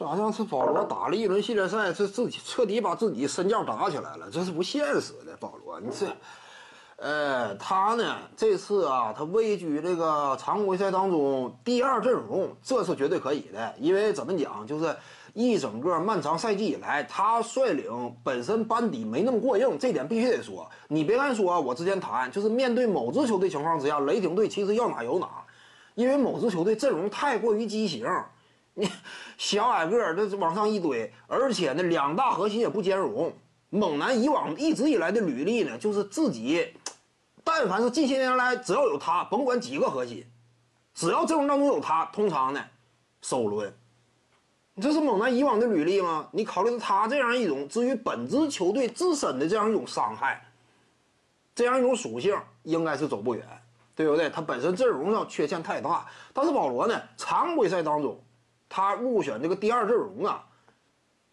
这好像是保罗打了一轮系列赛，是自己彻底把自己身价打起来了，这是不现实的。保罗，你这，呃，他呢这次啊，他位居这个常规赛当中第二阵容，这是绝对可以的。因为怎么讲，就是一整个漫长赛季以来，他率领本身班底没那么过硬，这点必须得说。你别看说，我之前谈就是面对某支球队情况之下，雷霆队其实要哪有哪，因为某支球队阵容太过于畸形。你 小矮个儿，这往上一堆，而且呢，两大核心也不兼容。猛男以往一直以来的履历呢，就是自己，但凡是近些年来只要有他，甭管几个核心，只要阵容当中有他，通常呢，首轮。这是猛男以往的履历吗？你考虑到他这样一种至于本支球队自身的这样一种伤害，这样一种属性，应该是走不远，对不对？他本身阵容上缺陷太大，但是保罗呢，常规赛当中。他入选这个第二阵容啊，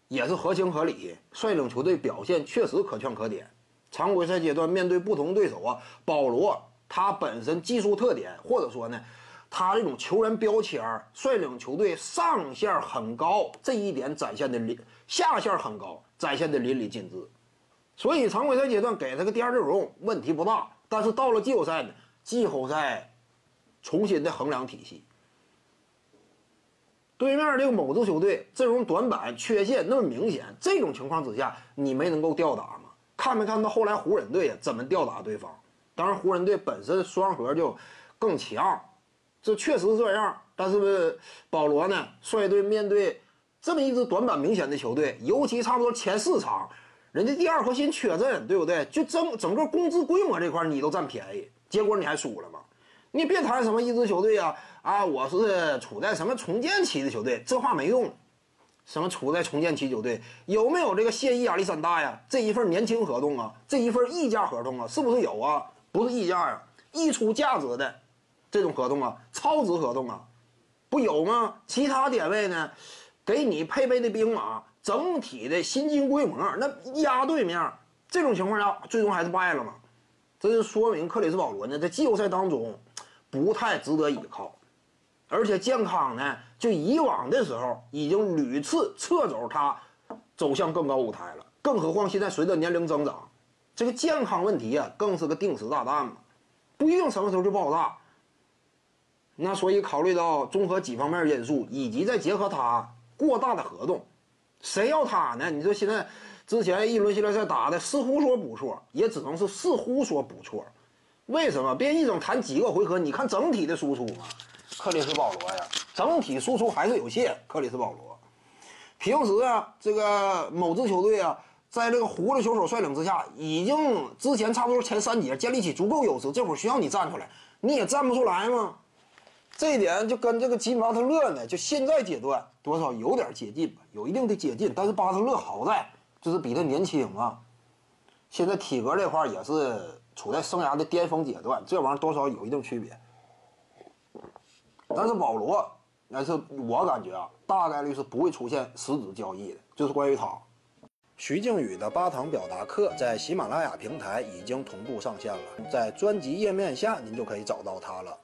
也是合情合理。率领球队表现确实可圈可点。常规赛阶段面对不同对手啊，保罗他本身技术特点，或者说呢，他这种球员标签率领球队上限很高，这一点展现的淋下限很高，展现的淋漓尽致。所以常规赛阶段给他个第二阵容问题不大。但是到了季后赛呢，季后赛重新的衡量体系。对面这个某支球队阵容短板缺陷那么明显，这种情况之下，你没能够吊打吗？看没看到后来湖人队怎么吊打对方？当然，湖人队本身双核就更强，这确实这样。但是保罗呢，率队面对这么一支短板明显的球队，尤其差不多前四场，人家第二核心缺阵，对不对？就整整个工资规模这块你都占便宜，结果你还输了吗？你别谈什么一支球队啊啊！我是处在什么重建期的球队，这话没用。什么处在重建期球队有没有这个现役亚历山大呀？这一份年轻合同啊，这一份溢价合同啊，是不是有啊？不是溢价呀，溢出价值的这种合同啊，超值合同啊，不有吗？其他点位呢，给你配备的兵马，整体的薪金规模，那压对面，这种情况下，最终还是败了嘛？这就说明克里斯保罗呢，在季后赛当中。不太值得依靠，而且健康呢，就以往的时候已经屡次撤走他，走向更高舞台了。更何况现在随着年龄增长，这个健康问题啊，更是个定时炸弹嘛，不一定什么时候就爆炸。那所以考虑到综合几方面因素，以及再结合他过大的合同，谁要他呢？你说现在之前一轮系列赛打的似乎说不错，也只能是似乎说不错。为什么别一整谈几个回合？你看整体的输出嘛，克里斯保罗呀，整体输出还是有限。克里斯保罗，平时啊，这个某支球队啊，在这个胡子球手率领之下，已经之前差不多前三节建立起足够优势，这会儿需要你站出来，你也站不出来吗？这一点就跟这个吉米巴特勒呢，就现在阶段多少有点接近吧，有一定的接近。但是巴特勒好在就是比他年轻啊，现在体格这块也是。处在生涯的巅峰阶段，这玩意儿多少有一定区别。但是保罗，那是我感觉啊，大概率是不会出现实质交易的。就是关于他，徐静宇的八堂表达课在喜马拉雅平台已经同步上线了，在专辑页面下您就可以找到它了。